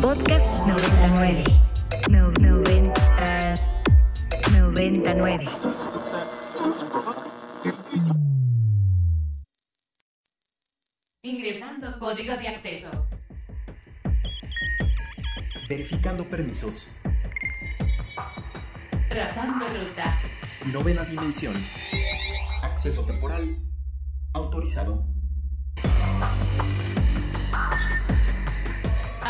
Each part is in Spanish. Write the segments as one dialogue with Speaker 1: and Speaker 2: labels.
Speaker 1: Podcast 99. No, 90, 99.
Speaker 2: Ingresando código de acceso.
Speaker 3: Verificando permisos.
Speaker 2: Trazando ruta.
Speaker 3: Novena dimensión. Acceso temporal. Autorizado.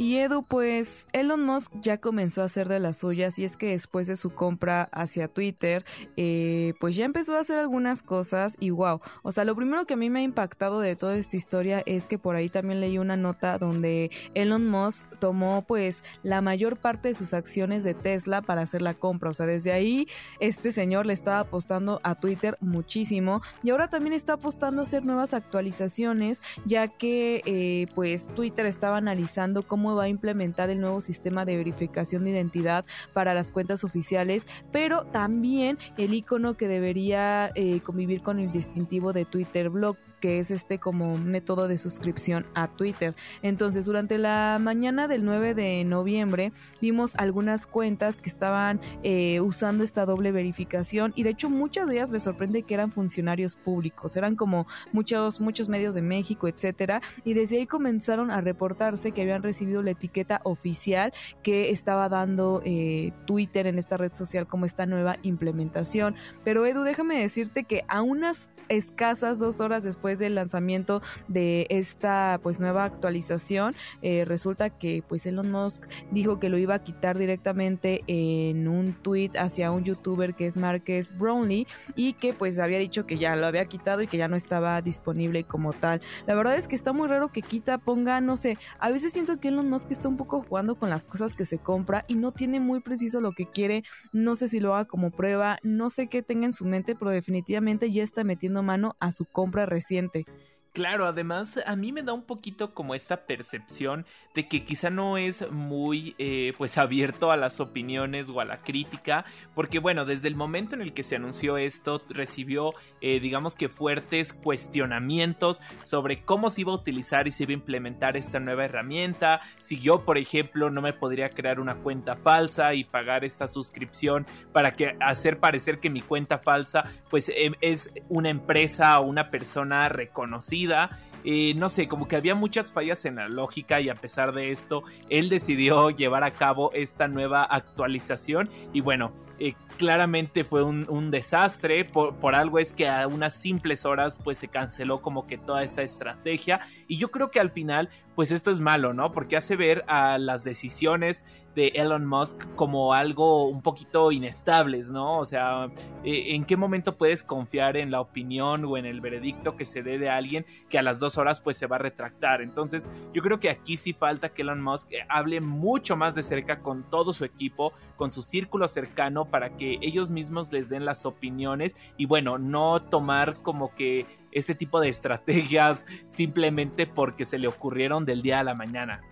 Speaker 4: Y Edu, pues Elon Musk ya comenzó a hacer de las suyas y es que después de su compra hacia Twitter, eh, pues ya empezó a hacer algunas cosas y wow, o sea, lo primero que a mí me ha impactado de toda esta historia es que por ahí también leí una nota donde Elon Musk tomó pues la mayor parte de sus acciones de Tesla para hacer la compra, o sea, desde ahí este señor le estaba apostando a Twitter muchísimo y ahora también está apostando a hacer nuevas actualizaciones ya que eh, pues Twitter estaba analizando cómo va a implementar el nuevo sistema de verificación de identidad para las cuentas oficiales, pero también el icono que debería eh, convivir con el distintivo de Twitter Blog que es este como método de suscripción a Twitter. Entonces, durante la mañana del 9 de noviembre vimos algunas cuentas que estaban eh, usando esta doble verificación y de hecho muchas de ellas me sorprende que eran funcionarios públicos, eran como muchos muchos medios de México, etcétera, y desde ahí comenzaron a reportarse que habían recibido la etiqueta oficial que estaba dando eh, Twitter en esta red social como esta nueva implementación. Pero Edu, déjame decirte que a unas escasas dos horas después del lanzamiento de esta pues nueva actualización eh, resulta que pues Elon Musk dijo que lo iba a quitar directamente en un tweet hacia un youtuber que es Marques Brownlee y que pues había dicho que ya lo había quitado y que ya no estaba disponible como tal. La verdad es que está muy raro que quita, ponga, no sé, a veces siento que Elon Musk está un poco jugando con las cosas que se compra y no tiene muy preciso lo que quiere, no sé si lo haga como prueba, no sé qué tenga en su mente, pero definitivamente ya está metiendo mano a su compra reciente paciente.
Speaker 5: Claro, además a mí me da un poquito como esta percepción de que quizá no es muy eh, pues abierto a las opiniones o a la crítica, porque bueno, desde el momento en el que se anunció esto recibió eh, digamos que fuertes cuestionamientos sobre cómo se iba a utilizar y se iba a implementar esta nueva herramienta, si yo por ejemplo no me podría crear una cuenta falsa y pagar esta suscripción para que hacer parecer que mi cuenta falsa pues em, es una empresa o una persona reconocida vida eh, no sé, como que había muchas fallas en la lógica y a pesar de esto, él decidió llevar a cabo esta nueva actualización y bueno, eh, claramente fue un, desastre, por, por, algo es que a unas simples horas pues se canceló como que toda esta estrategia y yo creo que al final pues esto es malo, ¿no? Porque hace ver a las decisiones de Elon Musk como algo un poquito inestables, ¿no? O sea, eh, ¿en qué momento puedes confiar en la opinión o en el veredicto que se dé de alguien que a las dos horas pues se va a retractar? Entonces, yo creo que aquí sí falta que Elon Musk hable mucho más de cerca con todo su equipo, con su círculo cercano para que ellos mismos les den las opiniones y bueno, no tomar como que este tipo de estrategias simplemente porque se le ocurrieron del día a la mañana.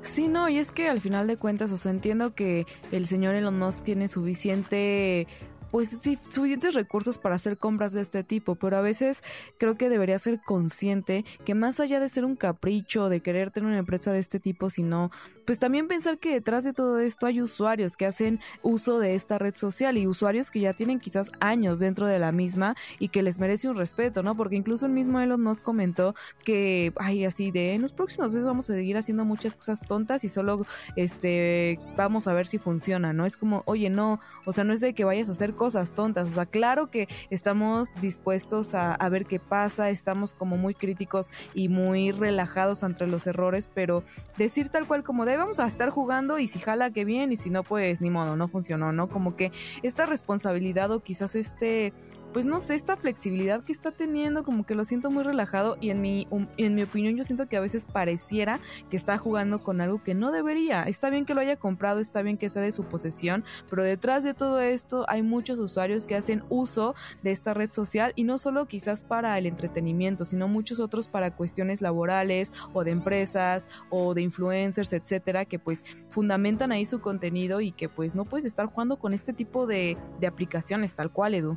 Speaker 4: Sí, no, y es que al final de cuentas, o sea, entiendo que el señor Elon Musk tiene suficiente pues sí, suficientes recursos para hacer compras de este tipo, pero a veces creo que debería ser consciente que más allá de ser un capricho, de querer tener una empresa de este tipo, sino pues también pensar que detrás de todo esto hay usuarios que hacen uso de esta red social y usuarios que ya tienen quizás años dentro de la misma y que les merece un respeto, ¿no? Porque incluso el mismo Elon nos comentó que, ay, así de en los próximos meses vamos a seguir haciendo muchas cosas tontas y solo, este, vamos a ver si funciona, ¿no? Es como, oye, no, o sea, no es de que vayas a hacer cosas tontas. O sea, claro que estamos dispuestos a, ver qué pasa, estamos como muy críticos y muy relajados ante los errores, pero decir tal cual como de vamos a estar jugando y si jala que bien y si no, pues ni modo, no funcionó, ¿no? Como que esta responsabilidad o quizás este pues no sé, esta flexibilidad que está teniendo, como que lo siento muy relajado y en mi, um, en mi opinión yo siento que a veces pareciera que está jugando con algo que no debería. Está bien que lo haya comprado, está bien que sea de su posesión, pero detrás de todo esto hay muchos usuarios que hacen uso de esta red social y no solo quizás para el entretenimiento, sino muchos otros para cuestiones laborales o de empresas o de influencers, etcétera, que pues fundamentan ahí su contenido y que pues no puedes estar jugando con este tipo de, de aplicaciones tal cual, Edu.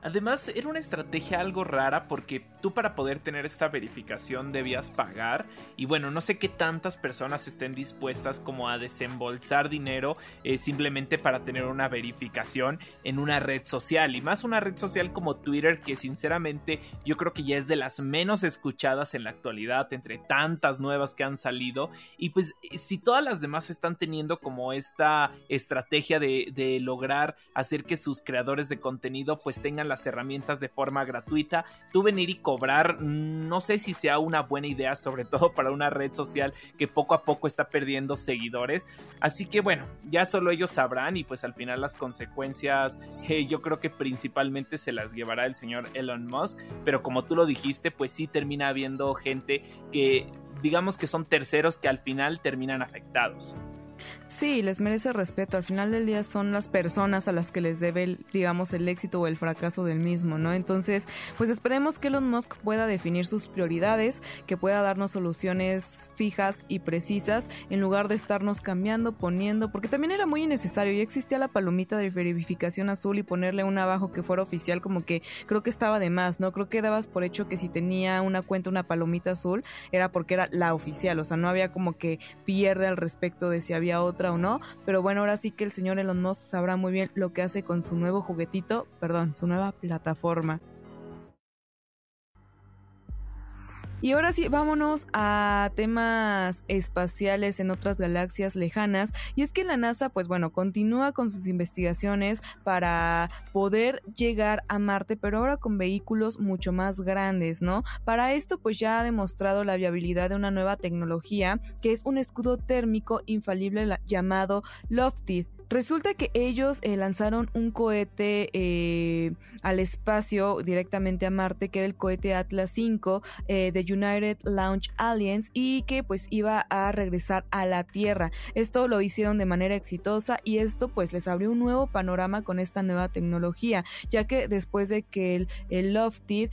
Speaker 5: Además, era una estrategia algo rara porque tú para poder tener esta verificación debías pagar y bueno, no sé qué tantas personas estén dispuestas como a desembolsar dinero eh, simplemente para tener una verificación en una red social y más una red social como Twitter que sinceramente yo creo que ya es de las menos escuchadas en la actualidad entre tantas nuevas que han salido y pues si todas las demás están teniendo como esta estrategia de, de lograr hacer que sus creadores de contenido pues tengan las herramientas de forma gratuita. Tú venir y cobrar, no sé si sea una buena idea, sobre todo para una red social que poco a poco está perdiendo seguidores. Así que bueno, ya solo ellos sabrán y pues al final las consecuencias eh, yo creo que principalmente se las llevará el señor Elon Musk. Pero como tú lo dijiste, pues sí termina habiendo gente que digamos que son terceros que al final terminan afectados.
Speaker 4: Sí, les merece respeto. Al final del día son las personas a las que les debe, digamos, el éxito o el fracaso del mismo, ¿no? Entonces, pues esperemos que Elon Musk pueda definir sus prioridades, que pueda darnos soluciones fijas y precisas, en lugar de estarnos cambiando, poniendo, porque también era muy innecesario. Ya existía la palomita de verificación azul y ponerle una abajo que fuera oficial, como que creo que estaba de más, ¿no? Creo que dabas por hecho que si tenía una cuenta, una palomita azul, era porque era la oficial, o sea, no había como que pierde al respecto de si había otra o no. Pero bueno, ahora sí que el señor Elon Musk sabrá muy bien lo que hace con su nuevo juguetito, perdón, su nueva plataforma. Y ahora sí, vámonos a temas espaciales en otras galaxias lejanas. Y es que la NASA, pues bueno, continúa con sus investigaciones para poder llegar a Marte, pero ahora con vehículos mucho más grandes, ¿no? Para esto, pues ya ha demostrado la viabilidad de una nueva tecnología, que es un escudo térmico infalible llamado Lofted Resulta que ellos eh, lanzaron un cohete eh, al espacio directamente a Marte, que era el cohete Atlas 5 eh, de United Launch Alliance y que pues iba a regresar a la Tierra. Esto lo hicieron de manera exitosa y esto pues les abrió un nuevo panorama con esta nueva tecnología, ya que después de que el, el Lofted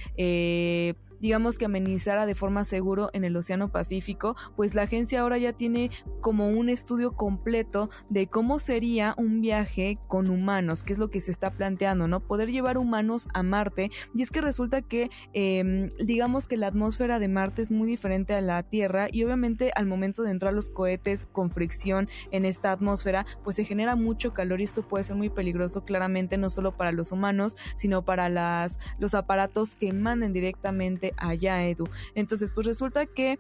Speaker 4: digamos que amenizara de forma seguro en el Océano Pacífico, pues la agencia ahora ya tiene como un estudio completo de cómo sería un viaje con humanos, que es lo que se está planteando, ¿no? Poder llevar humanos a Marte. Y es que resulta que, em, digamos que la atmósfera de Marte es muy diferente a la Tierra y obviamente al momento de entrar los cohetes con fricción en esta atmósfera, pues se genera mucho calor y esto puede ser muy peligroso claramente no solo para los humanos, sino para las, los aparatos que manden directamente allá, Edu. Entonces, pues resulta que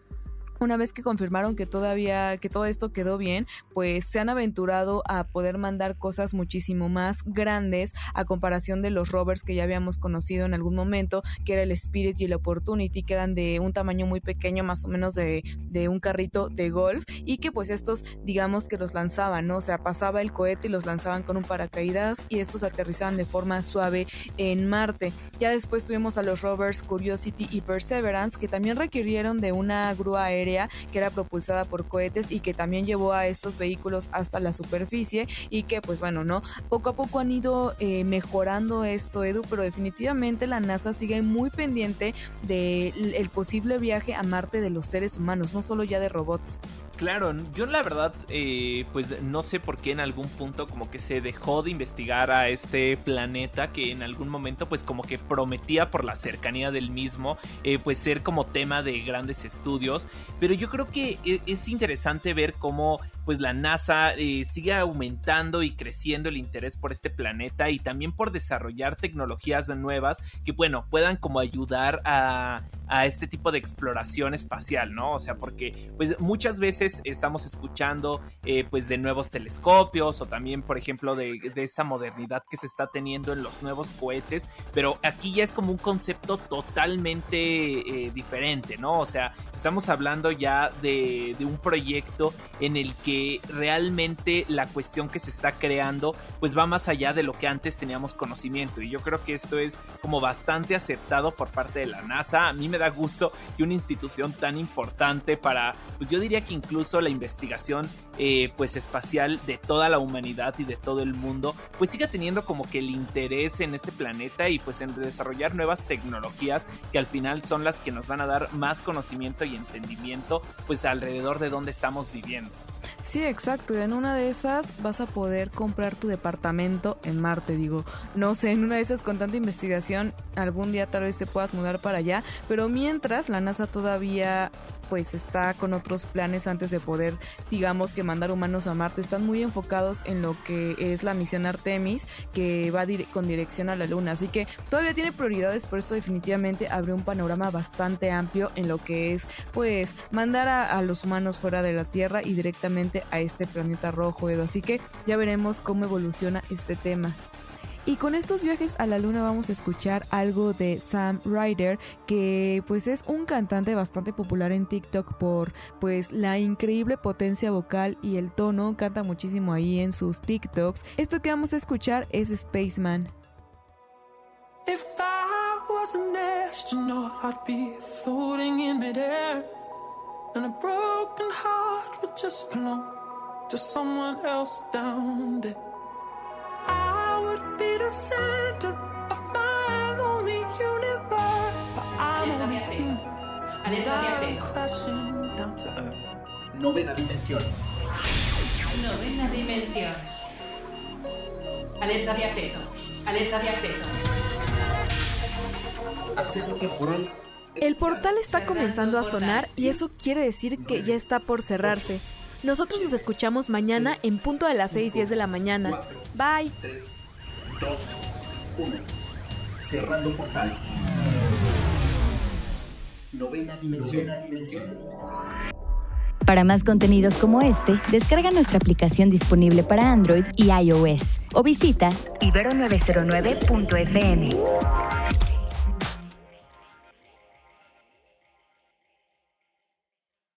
Speaker 4: una vez que confirmaron que todavía que todo esto quedó bien, pues se han aventurado a poder mandar cosas muchísimo más grandes a comparación de los rovers que ya habíamos conocido en algún momento, que era el Spirit y el Opportunity, que eran de un tamaño muy pequeño, más o menos de, de un carrito de golf, y que pues estos, digamos que los lanzaban, ¿no? O sea, pasaba el cohete y los lanzaban con un paracaídas y estos aterrizaban de forma suave en Marte. Ya después tuvimos a los rovers Curiosity y Perseverance, que también requirieron de una grúa aérea que era propulsada por cohetes y que también llevó a estos vehículos hasta la superficie y que pues bueno, ¿no? Poco a poco han ido eh, mejorando esto, Edu, pero definitivamente la NASA sigue muy pendiente del posible viaje a Marte de los seres humanos, no solo ya de robots.
Speaker 5: Claro, yo la verdad, eh, pues no sé por qué en algún punto como que se dejó de investigar a este planeta que en algún momento pues como que prometía por la cercanía del mismo eh, pues ser como tema de grandes estudios, pero yo creo que e, es interesante ver cómo pues la NASA eh, sigue aumentando y creciendo el interés por este planeta y también por desarrollar tecnologías nuevas que bueno puedan como ayudar a, a este tipo de exploración espacial, ¿no? O sea, porque pues muchas veces estamos escuchando eh, pues de nuevos telescopios o también por ejemplo de, de, esta modernidad que se está teniendo en los nuevos cohetes, pero aquí ya es como un concepto totalmente eh, diferente, ¿no? O sea, estamos hablando ya de, de un proyecto en el que realmente la cuestión que se está creando pues va más allá de lo que antes teníamos conocimiento y yo creo que esto es como bastante aceptado por parte de la NASA. A mí me da gusto que una institución tan importante para pues yo diría que incluso la investigación eh, pues espacial de toda la humanidad y de todo el mundo pues siga teniendo como que el interés en este planeta y pues en desarrollar nuevas tecnologías que al final son las que nos van a dar más conocimiento y entendimiento pues alrededor de donde estamos viviendo.
Speaker 4: Sí, exacto. Y en una de esas vas a poder comprar tu departamento en Marte, digo. No sé, en una de esas con tanta investigación, algún día tal vez te puedas mudar para allá. Pero mientras, la NASA todavía pues está con otros planes antes de poder, digamos que mandar humanos a Marte. Están muy enfocados en lo que es la misión Artemis, que va con dirección a la Luna. Así que todavía tiene prioridades, pero esto definitivamente abre un panorama bastante amplio en lo que es, pues, mandar a, a los humanos fuera de la Tierra y directamente a este planeta rojo, Edo. Así que ya veremos cómo evoluciona este tema. Y con estos viajes a la luna vamos a escuchar algo de Sam Ryder, que pues es un cantante bastante popular en TikTok por pues la increíble potencia vocal y el tono, canta muchísimo ahí en sus TikToks. Esto que vamos a escuchar es Spaceman. If I was an astronaut, I'd be floating in midair. And a broken heart would just belong to someone else down there. Be the center of my lonely universe, but I'm only human. And I'm crashing down to earth.
Speaker 3: Novena dimensión.
Speaker 2: Novena dimensión. Alerta de acceso. Alerta de acceso.
Speaker 3: Acceso temporal
Speaker 6: el portal está comenzando a sonar y eso quiere decir que ya está por cerrarse. Nosotros nos escuchamos mañana en punto de las 6:10 de la mañana. Bye.
Speaker 3: 3, 2, 1. Cerrando portal. Novena dimensión.
Speaker 1: Para más contenidos como este, descarga nuestra aplicación disponible para Android y iOS o visita ibero909.fm.